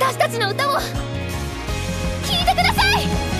私たちの歌を聴いてください！